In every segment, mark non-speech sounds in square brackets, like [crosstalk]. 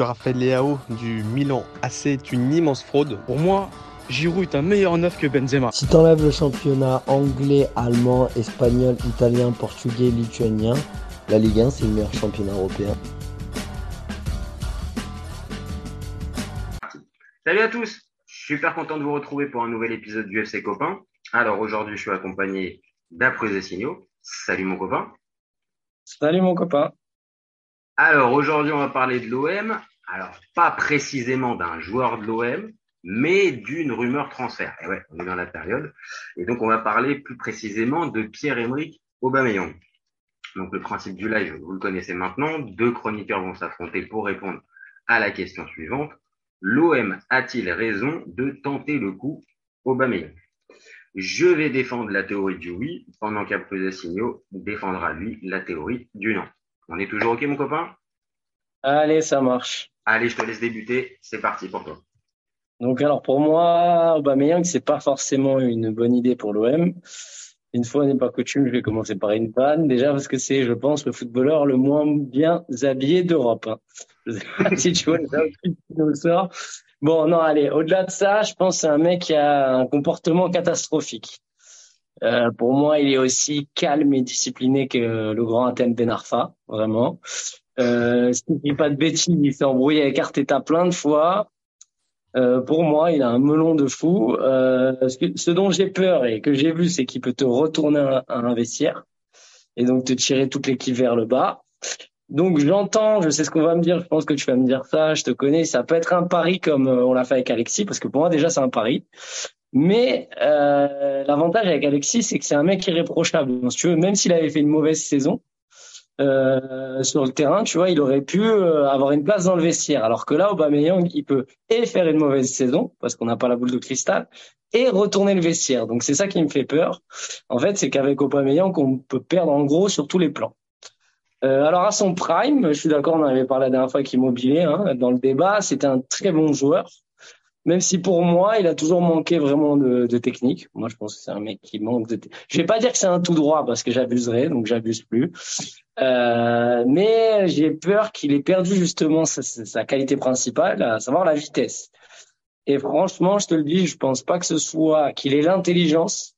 Raphaël Leao du Milan AC est une immense fraude. Pour moi, Giroud est un meilleur neuf que Benzema. Si t'enlèves le championnat anglais, allemand, espagnol, italien, portugais, lituanien, la Ligue 1 c'est le meilleur championnat européen. Salut à tous, super content de vous retrouver pour un nouvel épisode du FC Copain. Alors aujourd'hui, je suis accompagné d'Après Signaux. Salut mon copain. Salut mon copain. Alors aujourd'hui, on va parler de l'OM. Alors pas précisément d'un joueur de l'OM, mais d'une rumeur transfert. Et ouais, on est dans la période. Et donc on va parler plus précisément de Pierre-Emerick Aubameyang. Donc le principe du live, vous le connaissez maintenant. Deux chroniqueurs vont s'affronter pour répondre à la question suivante. L'OM a-t-il raison de tenter le coup Aubameyang? Je vais défendre la théorie du oui, pendant Signaux défendra lui la théorie du non. On est toujours OK, mon copain? Allez, ça marche. Allez, je te laisse débuter. C'est parti pour toi. Donc, alors, pour moi, Aubameyang, c'est pas forcément une bonne idée pour l'OM. Une fois n'est pas coutume, je vais commencer par une panne. Déjà parce que c'est, je pense, le footballeur le moins bien habillé d'Europe. Hein. Je sais pas si tu vois le sort. Bon, non, allez, au-delà de ça, je pense que c'est un mec qui a un comportement catastrophique. Euh, pour moi, il est aussi calme et discipliné que le grand Athènes Benarfa, vraiment. Euh, S'il dit pas de bêtises, il s'est embrouillé avec Arteta plein de fois. Euh, pour moi, il a un melon de fou. Euh, ce, dont j'ai peur et que j'ai vu, c'est qu'il peut te retourner à, un vestiaire et donc te tirer toute l'équipe vers le bas. Donc j'entends, je sais ce qu'on va me dire, je pense que tu vas me dire ça, je te connais, ça peut être un pari comme euh, on l'a fait avec Alexis, parce que pour moi déjà c'est un pari. Mais euh, l'avantage avec Alexis, c'est que c'est un mec irréprochable. Donc, si tu veux, même s'il avait fait une mauvaise saison euh, sur le terrain, tu vois, il aurait pu euh, avoir une place dans le vestiaire. Alors que là, Aubameyang, il peut et faire une mauvaise saison parce qu'on n'a pas la boule de cristal et retourner le vestiaire. Donc c'est ça qui me fait peur. En fait, c'est qu'avec Aubameyang, on peut perdre en gros sur tous les plans. Euh, alors à son prime, je suis d'accord, on en avait parlé la dernière fois qu'Immobilier, hein, dans le débat, c'était un très bon joueur. Même si pour moi, il a toujours manqué vraiment de, de technique. Moi, je pense que c'est un mec qui manque de. Je vais pas dire que c'est un tout droit parce que j'abuserais, donc j'abuse plus. Euh, mais j'ai peur qu'il ait perdu justement sa, sa, qualité principale, à savoir la vitesse. Et franchement, je te le dis, je pense pas que ce soit qu'il ait l'intelligence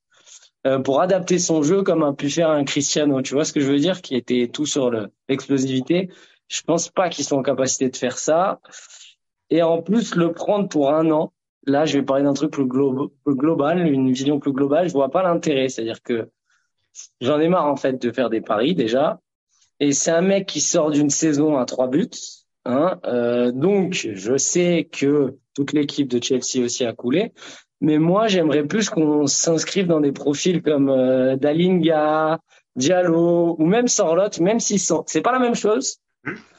euh, pour adapter son jeu comme a pu faire un Cristiano. Tu vois ce que je veux dire, qui était tout sur l'explosivité? Je pense pas qu'ils sont en capacité de faire ça. Et en plus, le prendre pour un an, là, je vais parler d'un truc plus, global, une vision plus globale. Je vois pas l'intérêt. C'est-à-dire que j'en ai marre, en fait, de faire des paris, déjà. Et c'est un mec qui sort d'une saison à trois buts. Hein, euh, donc, je sais que toute l'équipe de Chelsea aussi a coulé. Mais moi, j'aimerais plus qu'on s'inscrive dans des profils comme euh, Dalinga, Diallo ou même Sorlotte, même sont, c'est pas la même chose.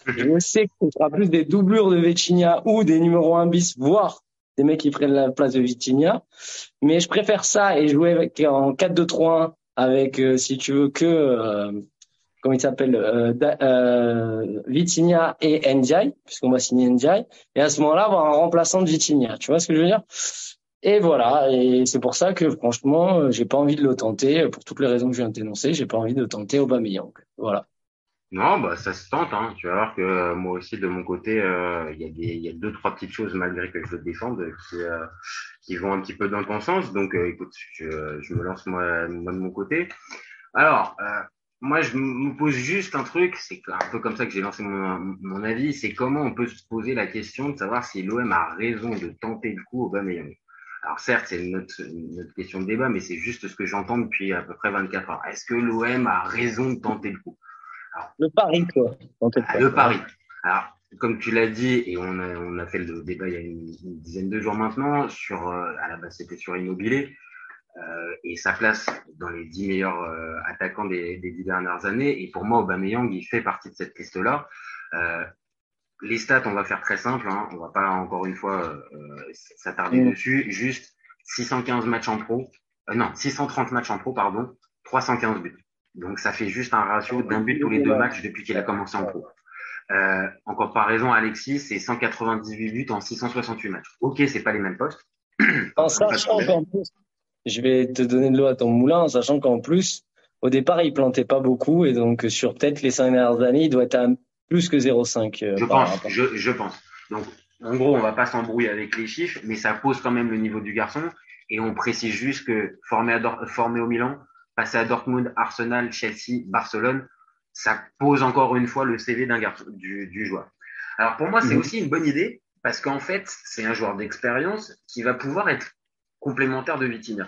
Je sais ce sera plus des doublures de Vitinha ou des numéros 1 bis, voire des mecs qui prennent la place de Vitinha. Mais je préfère ça et jouer avec, en 4-2-3-1 avec, euh, si tu veux, que, euh, comment il s'appelle, euh, euh, et Ndiaye, puisqu'on va signer Ndiaye. Et à ce moment-là, avoir un remplaçant de Vitinha. Tu vois ce que je veux dire? Et voilà, et c'est pour ça que franchement, j'ai pas envie de le tenter, pour toutes les raisons que je viens de t'énoncer, j'ai pas envie de tenter Aubameyang. Voilà. Non, bah ça se tente. Hein. Tu vas voir que euh, moi aussi de mon côté, euh, il y a des, y a deux trois petites choses malgré que je le défende qui, euh, qui vont un petit peu dans ton sens. Donc, écoute, je, je me lance moi, moi de mon côté. Alors, moi, je me pose juste un truc. C'est un peu comme ça que j'ai lancé mon, mon avis. C'est comment on peut se poser la question de savoir si l'OM a raison de tenter le coup au Aubameyang. Alors certes, c'est une autre question de débat, mais c'est juste ce que j'entends depuis à peu près 24 heures. Est-ce que l'OM a raison de tenter le coup? Le pari, quoi. Ah, le pari. Alors, comme tu l'as dit, et on a, on a fait le débat il y a une, dizaine de jours maintenant, sur, euh, à la base, c'était sur Immobilier, euh, et sa place dans les dix meilleurs euh, attaquants des, des dix dernières années. Et pour moi, Aubameyang, il fait partie de cette liste-là. Euh, les stats, on va faire très simple, hein, on va pas encore une fois s'attarder mm. dessus. Juste 615 matchs en pro, non, 630 matchs en pro, pardon, 315 buts. Donc ça fait juste un ratio d'un but tous les deux matchs depuis qu'il a commencé en pro. Euh, en comparaison, Alexis, c'est 198 buts en 668 matchs. Ok, c'est pas les mêmes postes. En sachant qu'en plus, je vais te donner de l'eau à ton moulin, en sachant qu'en plus, au départ, il plantait pas beaucoup et donc sur peut-être les cinq dernières années, il doit être à plus que 0,5. Euh, je pense, je, je, pense. Donc, en gros, on va pas s'embrouiller avec les chiffres, mais ça pose quand même le niveau du garçon. Et on précise juste que formé, à formé au Milan, passé à Dortmund, Arsenal, Chelsea, Barcelone, ça pose encore une fois le CV d'un garçon, du, du, joueur. Alors pour moi, c'est mhm. aussi une bonne idée parce qu'en fait, c'est un joueur d'expérience qui va pouvoir être complémentaire de Vitinha.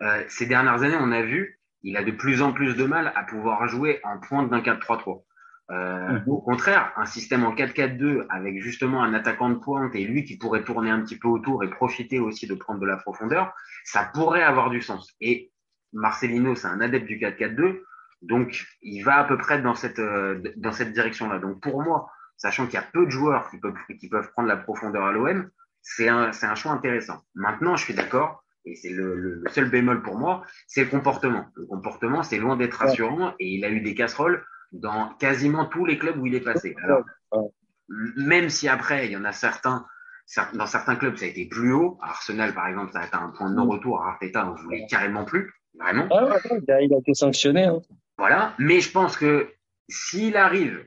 Euh, ces dernières années, on a vu, il a de plus en plus de mal à pouvoir jouer en pointe d'un 4-3-3. Euh, mhm. Au contraire, un système en 4-4-2 avec justement un attaquant de pointe et lui qui pourrait tourner un petit peu autour et profiter aussi de prendre de la profondeur, ça pourrait avoir du sens. Et Marcelino, c'est un adepte du 4-4-2, donc il va à peu près dans cette euh, dans cette direction-là. Donc pour moi, sachant qu'il y a peu de joueurs qui peuvent qui peuvent prendre la profondeur à l'OM, c'est un c'est un choix intéressant. Maintenant, je suis d'accord. Et c'est le, le, seul bémol pour moi, c'est le comportement. Le comportement, c'est loin d'être rassurant et il a eu des casseroles dans quasiment tous les clubs où il est passé. Alors, même si après, il y en a certains, dans certains clubs, ça a été plus haut. Arsenal, par exemple, ça a été un point de non-retour. À Arteta, on voulait carrément plus. Vraiment. il a été sanctionné. Hein. Voilà. Mais je pense que s'il arrive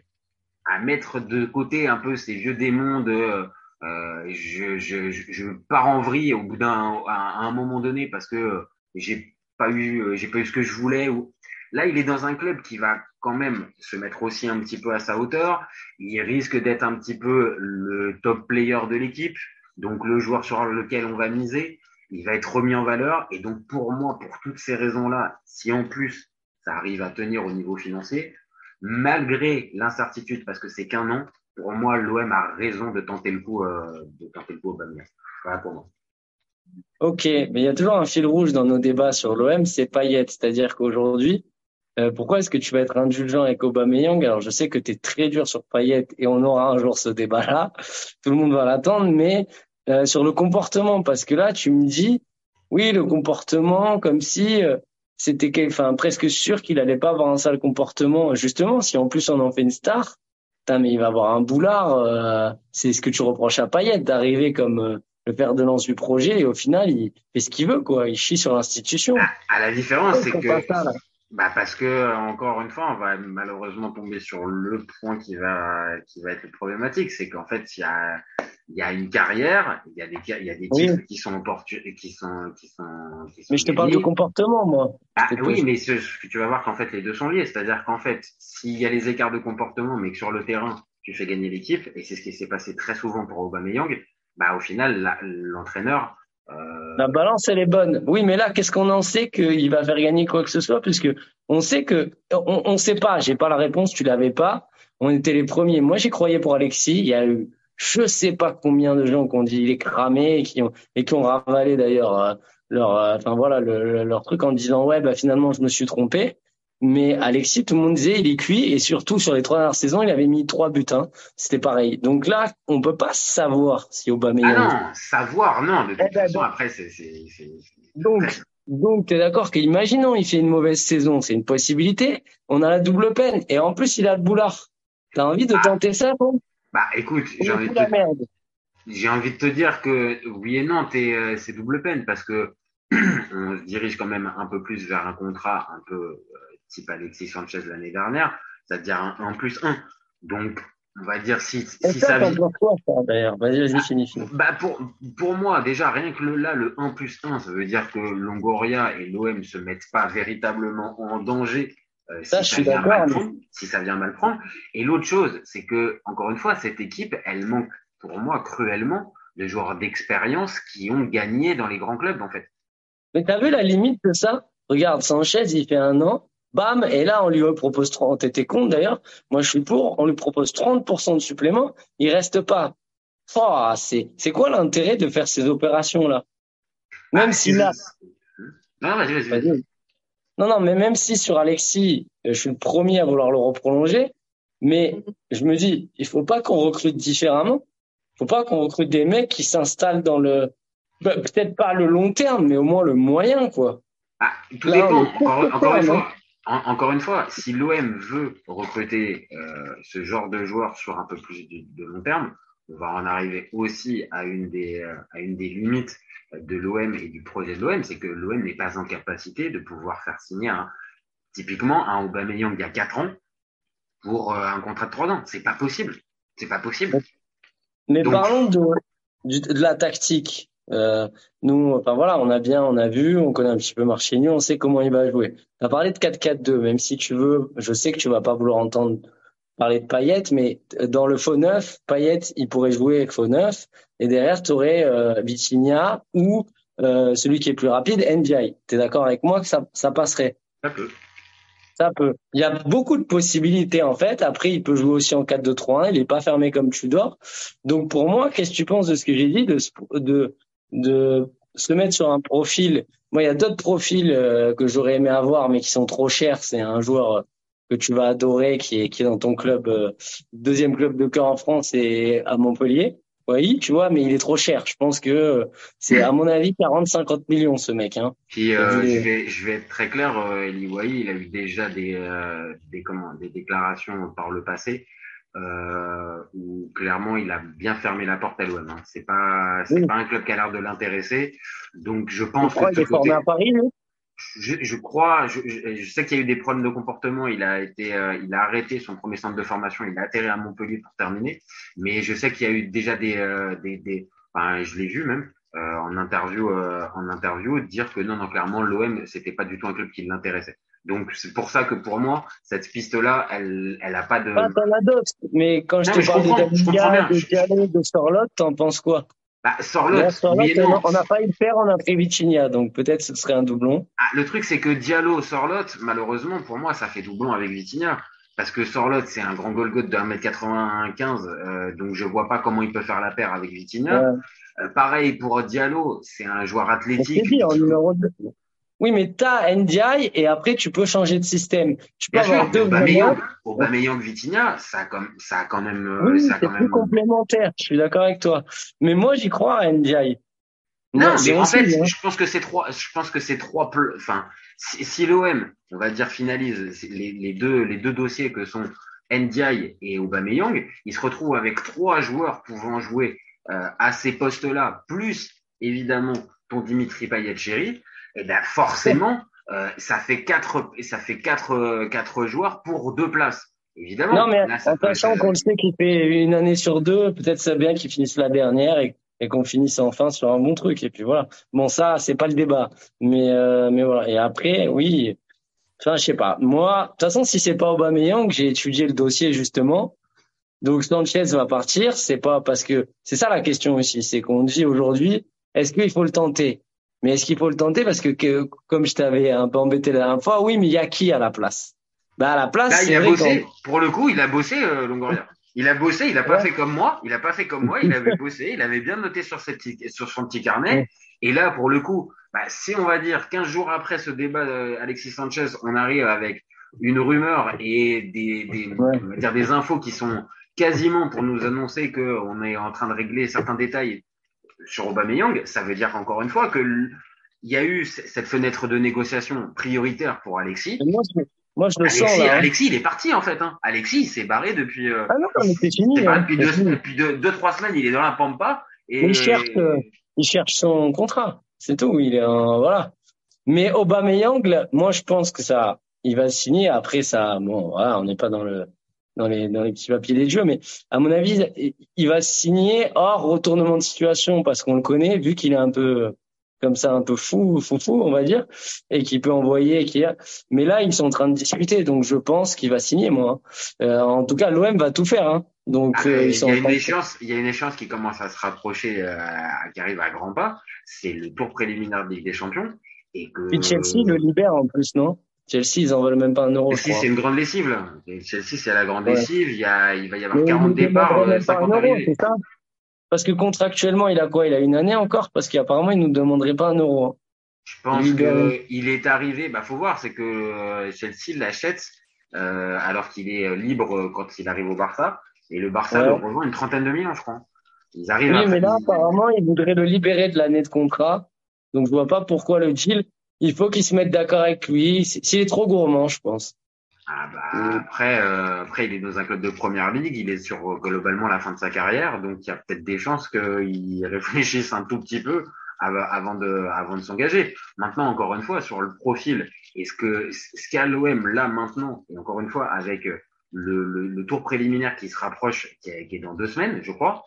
à mettre de côté un peu ces vieux démons de euh, je, je, je, pars en vrille au bout d'un à, un moment donné parce que j'ai pas eu j'ai pas eu ce que je voulais ou Là, il est dans un club qui va quand même se mettre aussi un petit peu à sa hauteur. Il risque d'être un petit peu le top player de l'équipe, donc le joueur sur lequel on va miser. Il va être remis en valeur. Et donc, pour moi, pour toutes ces raisons-là, si en plus ça arrive à tenir au niveau financier, malgré l'incertitude, parce que c'est qu'un an, pour moi, l'OM a raison de tenter le coup, euh, de tenter le coup au Bamias. Voilà pour moi. Ok, mais il y a toujours un fil rouge dans nos débats sur l'OM, c'est Payet. C'est-à-dire qu'aujourd'hui, euh, pourquoi est-ce que tu vas être indulgent avec Aubameyang? Alors je sais que tu es très dur sur Payet et on aura un jour ce débat-là. Tout le monde va l'attendre, mais euh, sur le comportement, parce que là tu me dis, oui, le comportement, comme si euh, c'était, enfin presque sûr qu'il allait pas avoir un sale comportement. Justement, si en plus on en fait une star, mais il va avoir un boulard. c'est ce que tu reproches à Payet d'arriver comme le père de lance du projet et au final il fait ce qu'il veut quoi. Il chie sur l'institution. À, ah, la différence, c'est que bah parce que encore une fois, on va malheureusement tomber sur le point qui va qui va être problématique, c'est qu'en fait il y a il y a une carrière, il y a des il y a des titres qui sont qui sont qui sont qui sont Mais je te parle de comportement moi. Ah, oui, mais ce, tu vas voir qu'en fait les deux sont liés, c'est-à-dire qu'en fait s'il y a les écarts de comportement, mais que sur le terrain tu fais gagner l'équipe, et c'est ce qui s'est passé très souvent pour Aubameyang, bah au final l'entraîneur euh, la balance, elle est bonne. Oui, mais là, qu'est-ce qu'on en sait qu'il va faire gagner quoi que ce soit? Puisque on sait que, on, on sait pas. J'ai pas la réponse, tu l'avais pas. On était les premiers. Moi, j'y croyais pour Alexis. Il y a eu, je sais pas combien de gens qui ont dit il est cramé et qui ont et qui ont ravalé d'ailleurs euh, leur, euh, enfin voilà, leur truc en disant ouais, bah finalement, je me suis trompé. Mais Alexis, tout le monde disait il est cuit et surtout sur les trois dernières saisons, il avait mis trois buts. Hein. C'était pareil. Donc là, on peut pas savoir si Aubameyang. Ah non, savoir non. De toute eh ben, façon, après c'est. Donc donc t'es d'accord qu'imaginons il fait une mauvaise saison, c'est une possibilité. On a la double peine et en plus il a le boulard. T'as envie de ah. tenter ça bon Bah écoute, j'ai envie de te... j'ai envie de te dire que oui et non, euh, c'est double peine parce que [clears throat] on se dirige quand même un peu plus vers un contrat un peu type Alexis Sanchez l'année dernière, c'est-à-dire un 1 plus 1. Donc, on va dire si, si ça, ça d'ailleurs Vas-y, vas-y, finis, Bah pour, pour moi, déjà, rien que le, là, le 1 plus 1, ça veut dire que Longoria et l'OM se mettent pas véritablement en danger euh, si, ça vient mal prendre, si ça vient mal prendre. Et l'autre chose, c'est que, encore une fois, cette équipe, elle manque, pour moi, cruellement, de joueurs d'expérience qui ont gagné dans les grands clubs, en fait. Mais t'as vu la limite de ça? Regarde, Sanchez, il fait un an, Bam, et là on lui propose 30. T'étais con d'ailleurs. Moi je suis pour. On lui propose 30% de supplément. Il reste pas. Oh, c'est c'est quoi l'intérêt de faire ces opérations là Même ah, si là. Non, vas-y, vas-y. non, non, mais même si sur Alexis, je suis le premier à vouloir le reprolonger, mais je me dis, il faut pas qu'on recrute différemment. Il faut pas qu'on recrute des mecs qui s'installent dans le, bah, peut-être pas le long terme, mais au moins le moyen, quoi. Ah, tout dépend. encore, une fois, encore une fois, si l'OM veut recruter euh, ce genre de joueurs sur un peu plus de, long terme, on va en arriver aussi à une des, euh, à une des limites de l'OM et du projet de l'OM, c'est que l'OM n'est pas en capacité de pouvoir faire signer un, typiquement un Aubameyang il y a quatre ans pour euh, un contrat de trois ans. C'est pas possible. C'est pas possible. Mais parlons de, de, la tactique. Euh, nous, enfin voilà, on a bien, on a vu, on connaît un petit peu Marchigny, on sait comment il va jouer. Tu as parlé de 4-4-2, même si tu veux, je sais que tu vas pas vouloir entendre parler de Payet, mais dans le faux neuf, Payet, il pourrait jouer avec faux neuf, et derrière, tu aurais euh, Vitinha ou euh, celui qui est plus rapide, NDI. Tu es d'accord avec moi que ça, ça passerait? Ça peut. Ça peut. Il y a beaucoup de possibilités en fait. Après, il peut jouer aussi en 4-2-3-1. Il est pas fermé comme Tudor. Donc pour moi, qu'est-ce que tu penses de ce que j'ai dit, de, de de se mettre sur un profil. Moi, il y a d'autres profils euh, que j'aurais aimé avoir, mais qui sont trop chers. C'est un joueur euh, que tu vas adorer, qui est qui est dans ton club, euh, deuxième club de cœur en France et à Montpellier. Oui, tu vois, mais il est trop cher. Je pense que c'est, à mon avis, 40-50 millions, ce mec. Hein. Puis, je, vais, je vais être très clair, Eli il a eu déjà des, des, comment, des déclarations par le passé euh, où clairement il a bien fermé la porte à l'OM. Hein. C'est pas c'est pas un club qui a l'air de l'intéresser. Donc je pense que il est formé à Paris. je, je, crois, je, je sais qu'il y a eu des problèmes de comportement. Il a été, euh, il a arrêté son premier centre de formation. Il a atterri à Montpellier pour terminer. Mais je sais qu'il y a eu déjà des, euh, des, des enfin, je l'ai vu même euh, en interview, en interview, dire que non, non, clairement l'OM c'était pas du tout un club qui l'intéressait. Donc c'est pour ça que pour moi, cette piste-là, elle, elle a pas de. Pas as d'autres. Mais quand je te parle de de de Sorlotte, t'en penses quoi? Bah, Sorlotte, on n'a pas eu le faire, on a pris Vitinha, donc peut-être ce serait un doublon. Ah, le truc, c'est que Diallo, Sorlotte, malheureusement, pour moi, ça fait doublon avec Vitinha. Parce que Sorlotte, c'est un grand Golgoth de 1m95, euh, donc je vois pas comment il peut faire la paire avec Vitinha. Euh, pareil pour Diallo, c'est un joueur athlétique. Dit, en numéro 2. Oui, mais tu as NDI et après tu peux changer de système. Tu peux Bien avoir deux Aubameyang, Aubameyang Vitinha, ça a, ça a quand même. Euh, oui, c'est plus complémentaire. Je suis d'accord avec toi. Mais moi, j'y crois à NDI. Non, mais en fait, hein. je pense que c'est trois. Je pense que c'est trois. Enfin, si, si l'OM, on va dire finalise les, les, deux les deux dossiers que sont NDI et Aubameyang, ils se retrouvent avec trois joueurs pouvant jouer euh, à ces postes-là, plus évidemment ton Dimitri Payet-Chéri et eh ben forcément, euh, ça fait quatre, ça fait quatre, euh, quatre joueurs pour deux places. Évidemment. Non, mais en sachant qu'on le sait qu'il fait une année sur deux, peut-être c'est bien qu'il finisse la dernière et, et qu'on finisse enfin sur un bon truc. Et puis voilà. Bon, ça, c'est pas le débat. Mais, euh, mais voilà. Et après, oui. Enfin, je sais pas. Moi, de toute façon, si c'est pas Aubameyang, j'ai étudié le dossier justement. Donc Sanchez va partir. C'est pas parce que c'est ça la question aussi. C'est qu'on dit aujourd'hui, est-ce qu'il faut le tenter? Mais est-ce qu'il faut le tenter? Parce que, comme je t'avais un peu embêté la dernière fois, oui, mais il y a qui à la place? Bah à la place, il a bossé. Pour le coup, il a bossé euh, Longoria. Il a bossé, il a pas fait comme moi. Il a pas fait comme moi. Il avait bossé, il avait bien noté sur, cette, sur son petit carnet. Et là, pour le coup, bah, si on va dire 15 jours après ce débat d'Alexis Sanchez, on arrive avec une rumeur et des, des, on va dire des infos qui sont quasiment pour nous annoncer qu'on est en train de régler certains détails sur Aubameyang, ça veut dire encore une fois que il y a eu cette fenêtre de négociation prioritaire pour Alexis. Moi, je, le Alexis, sens là. Hein. Alexis, il est parti en fait. Hein. Alexis, il s'est barré depuis. Euh, ah non, mais c'est fini. Hein. depuis, deux, depuis deux, trois semaines, il est dans la pampa. Et... Il cherche, euh, il cherche son contrat. C'est tout. Il est un, voilà. Mais Aubameyang, moi, je pense que ça, il va signer. Après, ça, bon, voilà, on n'est pas dans le dans les, dans les petits papiers des jeux, mais à mon avis, il va signer hors retournement de situation parce qu'on le connaît, vu qu'il est un peu comme ça, un peu fou, fou, fou, on va dire, et qui peut envoyer, qui a. Mais là, ils sont en train de discuter, donc je pense qu'il va signer, moi. Hein. Euh, en tout cas, l'OM va tout faire. Hein. Donc, ah, euh, il, y a une échéance, il y a une échéance qui commence à se rapprocher, euh, qui arrive à grands pas. C'est le tour préliminaire de Ligue des Champions. Et que. Chelsea le libère en plus, non? Chelsea, ils en veulent même pas un euro. Chelsea, c'est une grande lessive, là. Chelsea, c'est la grande lessive. Il, y a, il va y avoir 40 départs, 50 euh, arrivées. Ça Parce que contractuellement, il a quoi? Il a une année encore? Parce qu'apparemment, il nous demanderait pas un euro. Hein. Je pense qu'il est arrivé, bah, faut voir, c'est que euh, Chelsea l'achète, euh, alors qu'il est libre quand il arrive au Barça. Et le Barça le rejoint une trentaine de millions, je crois. Ils arrivent oui, mais là, apparemment, il voudrait le libérer de l'année de contrat. Donc, je vois pas pourquoi le deal il faut qu'ils se mettent d'accord avec lui. S'il est trop gourmand, je pense. Ah bah, après, euh, après, il est dans un club de première ligue, il est sur euh, globalement la fin de sa carrière, donc il y a peut-être des chances qu'il [laughs] réfléchisse un tout petit peu avant de, avant de s'engager. Maintenant, encore une fois, sur le profil, est-ce que ce qu'a l'OM là maintenant, et encore une fois, avec le, le, tour préliminaire qui se rapproche, qui est, qui est dans deux semaines, je crois,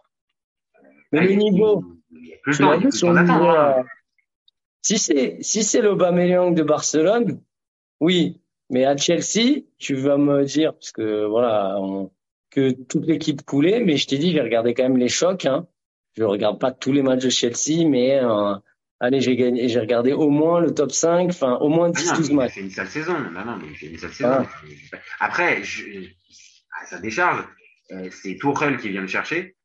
Mais le niveau, il y a plus le temps, il y a plus le temps d'attendre. Si c'est si c'est l'Aubameyang de Barcelone, oui. Mais à Chelsea, tu vas me dire parce que voilà on- que toute l'équipe coulait, mais je t'ai dit j'ai regardé quand même les chocs. Hein. Je regarde pas tous les matchs de Chelsea, mais euh, allez j'ai gagné, j'ai regardé au moins le top 5, enfin au moins Ah non, 10-12 mais il a matchs. fait une sale saison. Non, non, mais il fait une sale saison. Ah. Après, je, à sa décharge, euh, c'est Tourelle qui vient le chercher.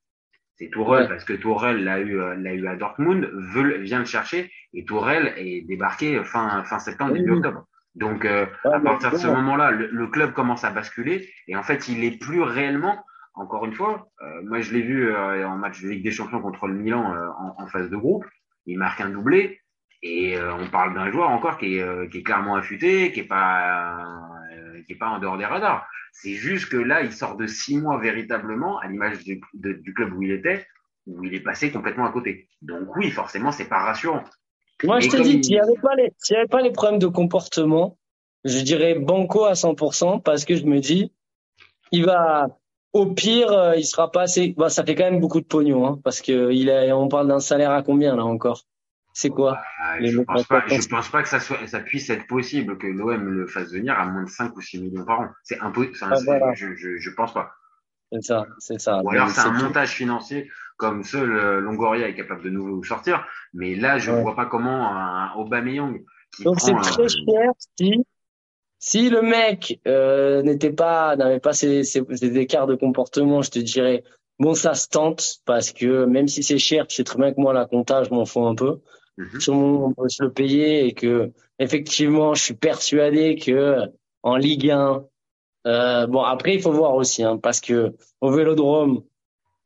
C'est Tourelle Ouais. parce que Tourelle l'a eu, euh, l'a eu à Dortmund, veut, vient le chercher et Tourelle est débarqué fin, fin septembre, début Oui. octobre. Donc, euh, Ouais, à partir de ce moment-là, le, le club commence à basculer et en fait, il est plus réellement, encore une fois, euh, moi je l'ai vu euh, en match de Ligue des Champions contre le Milan euh, en, en phase de groupe, il marque un doublé et euh, on parle d'un joueur encore qui est, euh, qui est clairement affûté, qui est pas, euh, qui est pas en dehors des radars. C'est juste que là, il sort de six mois véritablement, à l'image du, club où il était, où il est passé complètement à côté. Donc oui, forcément, c'est pas rassurant. Moi, je te dis, il- s'il n'y avait pas les, s'il y avait pas les problèmes de comportement, je dirais banco à 100% parce que je me dis, il va, au pire, euh, il sera pas assez, bah, ça fait quand même beaucoup de pognon, hein, parce que il a, on parle d'un salaire à combien, là, encore? C'est quoi? Ah, Les je pense pas, je pense pas que ça soit, ça puisse être possible que l'OM le fasse venir à moins de 5 ou 6 millions par an. C'est impossible. Ah, voilà. je, je, je pense pas. C'est ça, c'est ça. Ou alors c'est un tout. montage financier comme seul Longoria est capable de nous sortir. Mais là, je Ouais. vois pas comment un Aubameyang qui Donc, c'est très euh, cher si, si le mec, euh, n'était pas, n'avait pas ces, ces, ces écarts de comportement, je te dirais, bon, ça se tente parce que même si c'est cher, tu sais très bien que moi, la compta, je m'en fous un peu. Mhm. Tout le monde peut se le payer et que effectivement, je suis persuadé que en Ligue 1, euh, bon après il faut voir aussi hein, parce que au Vélodrome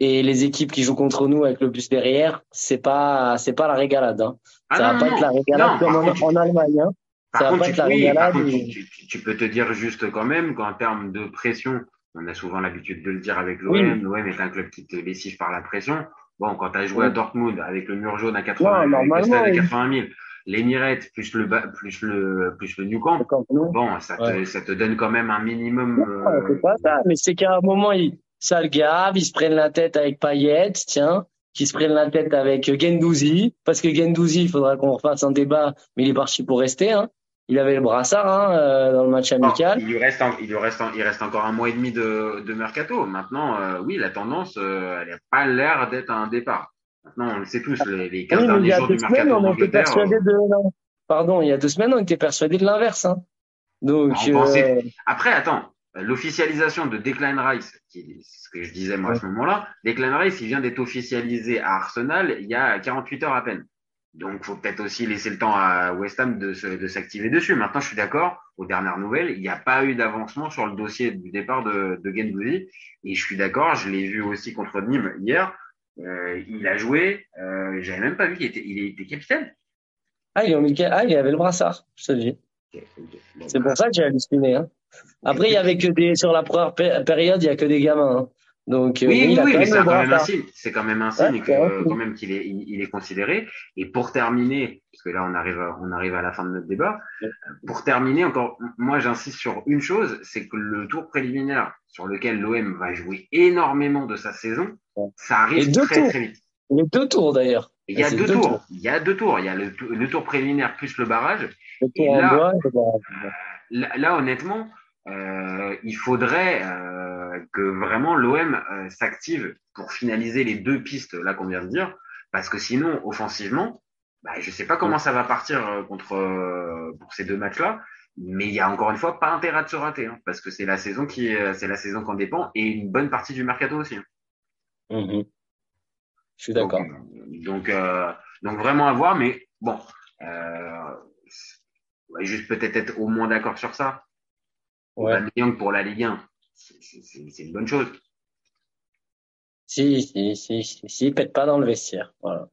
et les équipes qui jouent contre nous avec le bus derrière, c'est pas c'est pas la régalade. Hein. Ah ça non, va pas non, être la régalade non, comme en, contre, en Allemagne. Hein. Ça va contre, pas tu, être la oui, par régalade contre, et- tu, tu- tu peux te dire juste quand même qu'en termes de pression, on a souvent l'habitude de le dire avec l'OM, Oui. l'OM est un club qui te lessive par la pression. Bon, quand tu as joué à. Dortmund avec le mur jaune à 80, Ouais, avec stade à oui. 80 000, l'Emirate plus le, plus le, plus le New Camp, bon, ça te, Ouais. ça te donne quand même un minimum. Euh, c'est pas ça, mais c'est qu'à un moment, ils, ça le gave, ils se prennent la tête avec Payet, tiens, qui se prennent la tête avec Gendouzi, parce que Gendouzi, il faudra qu'on refasse un débat, mais il est parti pour rester, hein. Il avait le brassard, hein, euh, dans le match amical. il lui reste, en- il lui reste, en- il reste encore un mois et demi de, de mercato. Maintenant, euh, oui, la tendance, euh, elle n'a pas l'air d'être un départ. Maintenant, on le sait tous, les, les 15 Oui, mais il derniers y a jours deux du semaines, mercato on était persuadé de. Pardon, il y a deux semaines, on était persuadé de l'inverse, hein. Donc, On pensait- euh, Après, attends, l'officialisation de Declan Rice, qui ce que je disais moi à ce moment-là, Declan Rice, il vient d'être officialisé à Arsenal il y a 48 heures à peine. Donc, faut peut-être aussi laisser le temps à West Ham de, se- de s'activer dessus. Maintenant, je suis d'accord, aux dernières nouvelles, il n'y a pas eu d'avancement sur le dossier du départ de, de Gendouzi. Et je suis d'accord, je l'ai vu aussi contre Nîmes hier. Euh, il a joué, euh, j'avais même pas vu qu'il était, il était capitaine. ah, il, est Michael- ah, il avait le brassard, je te le dis. Bon, C'est pour ça que j'ai halluciné, hein. Après, il y avait que des, sur la première pé- période, il y a que des gamins, hein. Donc, euh, Oui, oui, oui, mais c'est quand même un signe. C'est quand même un signe que, euh, quand même qu'il est, il, il est considéré. Et pour terminer, parce que là on arrive, à- on arrive à la fin de notre débat. Pour terminer, encore, moi j'insiste sur une chose, c'est que le tour préliminaire sur lequel l'OM va jouer énormément de sa saison, ça arrive très tours. très vite. Il y a deux tours, d'ailleurs. Il y a deux, deux tours. tours. Il y a deux tours. Il y a le, le tour préliminaire plus le barrage. Le Et là- bois, pas- Là, là, honnêtement, euh, il faudrait euh, que vraiment l'OM euh, s'active pour finaliser les deux pistes là qu'on vient de dire, parce que sinon, offensivement, bah, je sais pas comment ça va partir euh, contre euh, pour ces deux matchs-là, mais il y a encore une fois pas intérêt de se rater, hein, parce que c'est la saison qui est, c'est la saison qu'on dépend et une bonne partie du mercato aussi. hein. Mhm. Je suis d'accord. Donc, euh, donc vraiment à voir, mais bon, euh, on va juste peut-être être au moins d'accord sur ça. Ouais. Aubameyang pour la Ligue 1, c'est- une bonne chose. Si, si, si, si, si, pète pas dans le vestiaire. Voilà.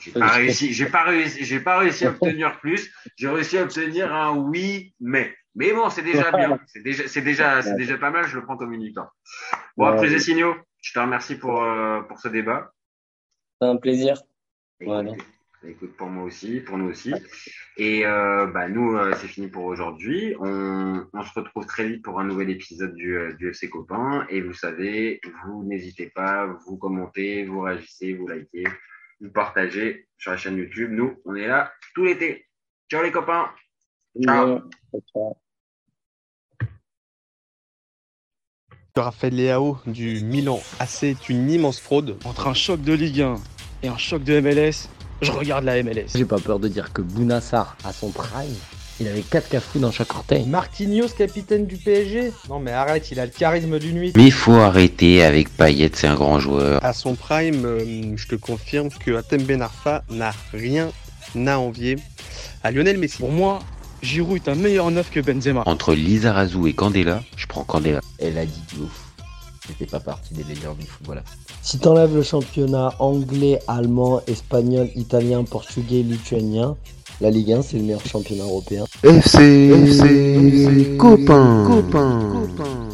J'ai pas réussi, j'ai pas réussi, j'ai pas réussi à obtenir plus. J'ai réussi à obtenir un oui, mais. Mais bon, c'est déjà bien. C'est déjà, c'est déjà, c'est déjà pas mal. Je le prends comme une victoire. Bon, après les signaux, je te remercie pour, euh, pour ce débat. C'est un plaisir. Voilà. Écoute, pour moi aussi, pour nous aussi. Et euh, bah, nous, euh, c'est fini pour aujourd'hui. On, on, se retrouve très vite pour un nouvel épisode du, euh, du FC Copain. Et vous savez, vous n'hésitez pas, vous commentez, vous réagissez, vous likez, vous partagez sur la chaîne YouTube. Nous, on est là tout l'été. Ciao les copains. Ciao. Ciao. Raphaël Leao du Milan AC est une immense fraude. Entre un choc de Ligue 1 et un choc de MLS, je regarde la MLS. J'ai pas peur de dire que Bounassar, à son prime, il avait 4 cafous dans chaque orteil. Marquinhos, capitaine du PSG Non mais arrête, il a le charisme d'une nuit. Mais il faut arrêter avec Payet, c'est un grand joueur. À son prime, euh, je te confirme que Atem Ben Arfa n'a rien à envier à Lionel Messi. Pour moi, Giroud est un meilleur neuf que Benzema. Entre Lizarazu et Candela, je prends Candela. Elle a dit de ouf. C'était pas partie des meilleurs du football. Si t'enlèves le championnat anglais, allemand, espagnol, italien, portugais, lituanien, la Ligue 1 c'est le meilleur championnat européen. FC, FC, FC copain. copain. copain.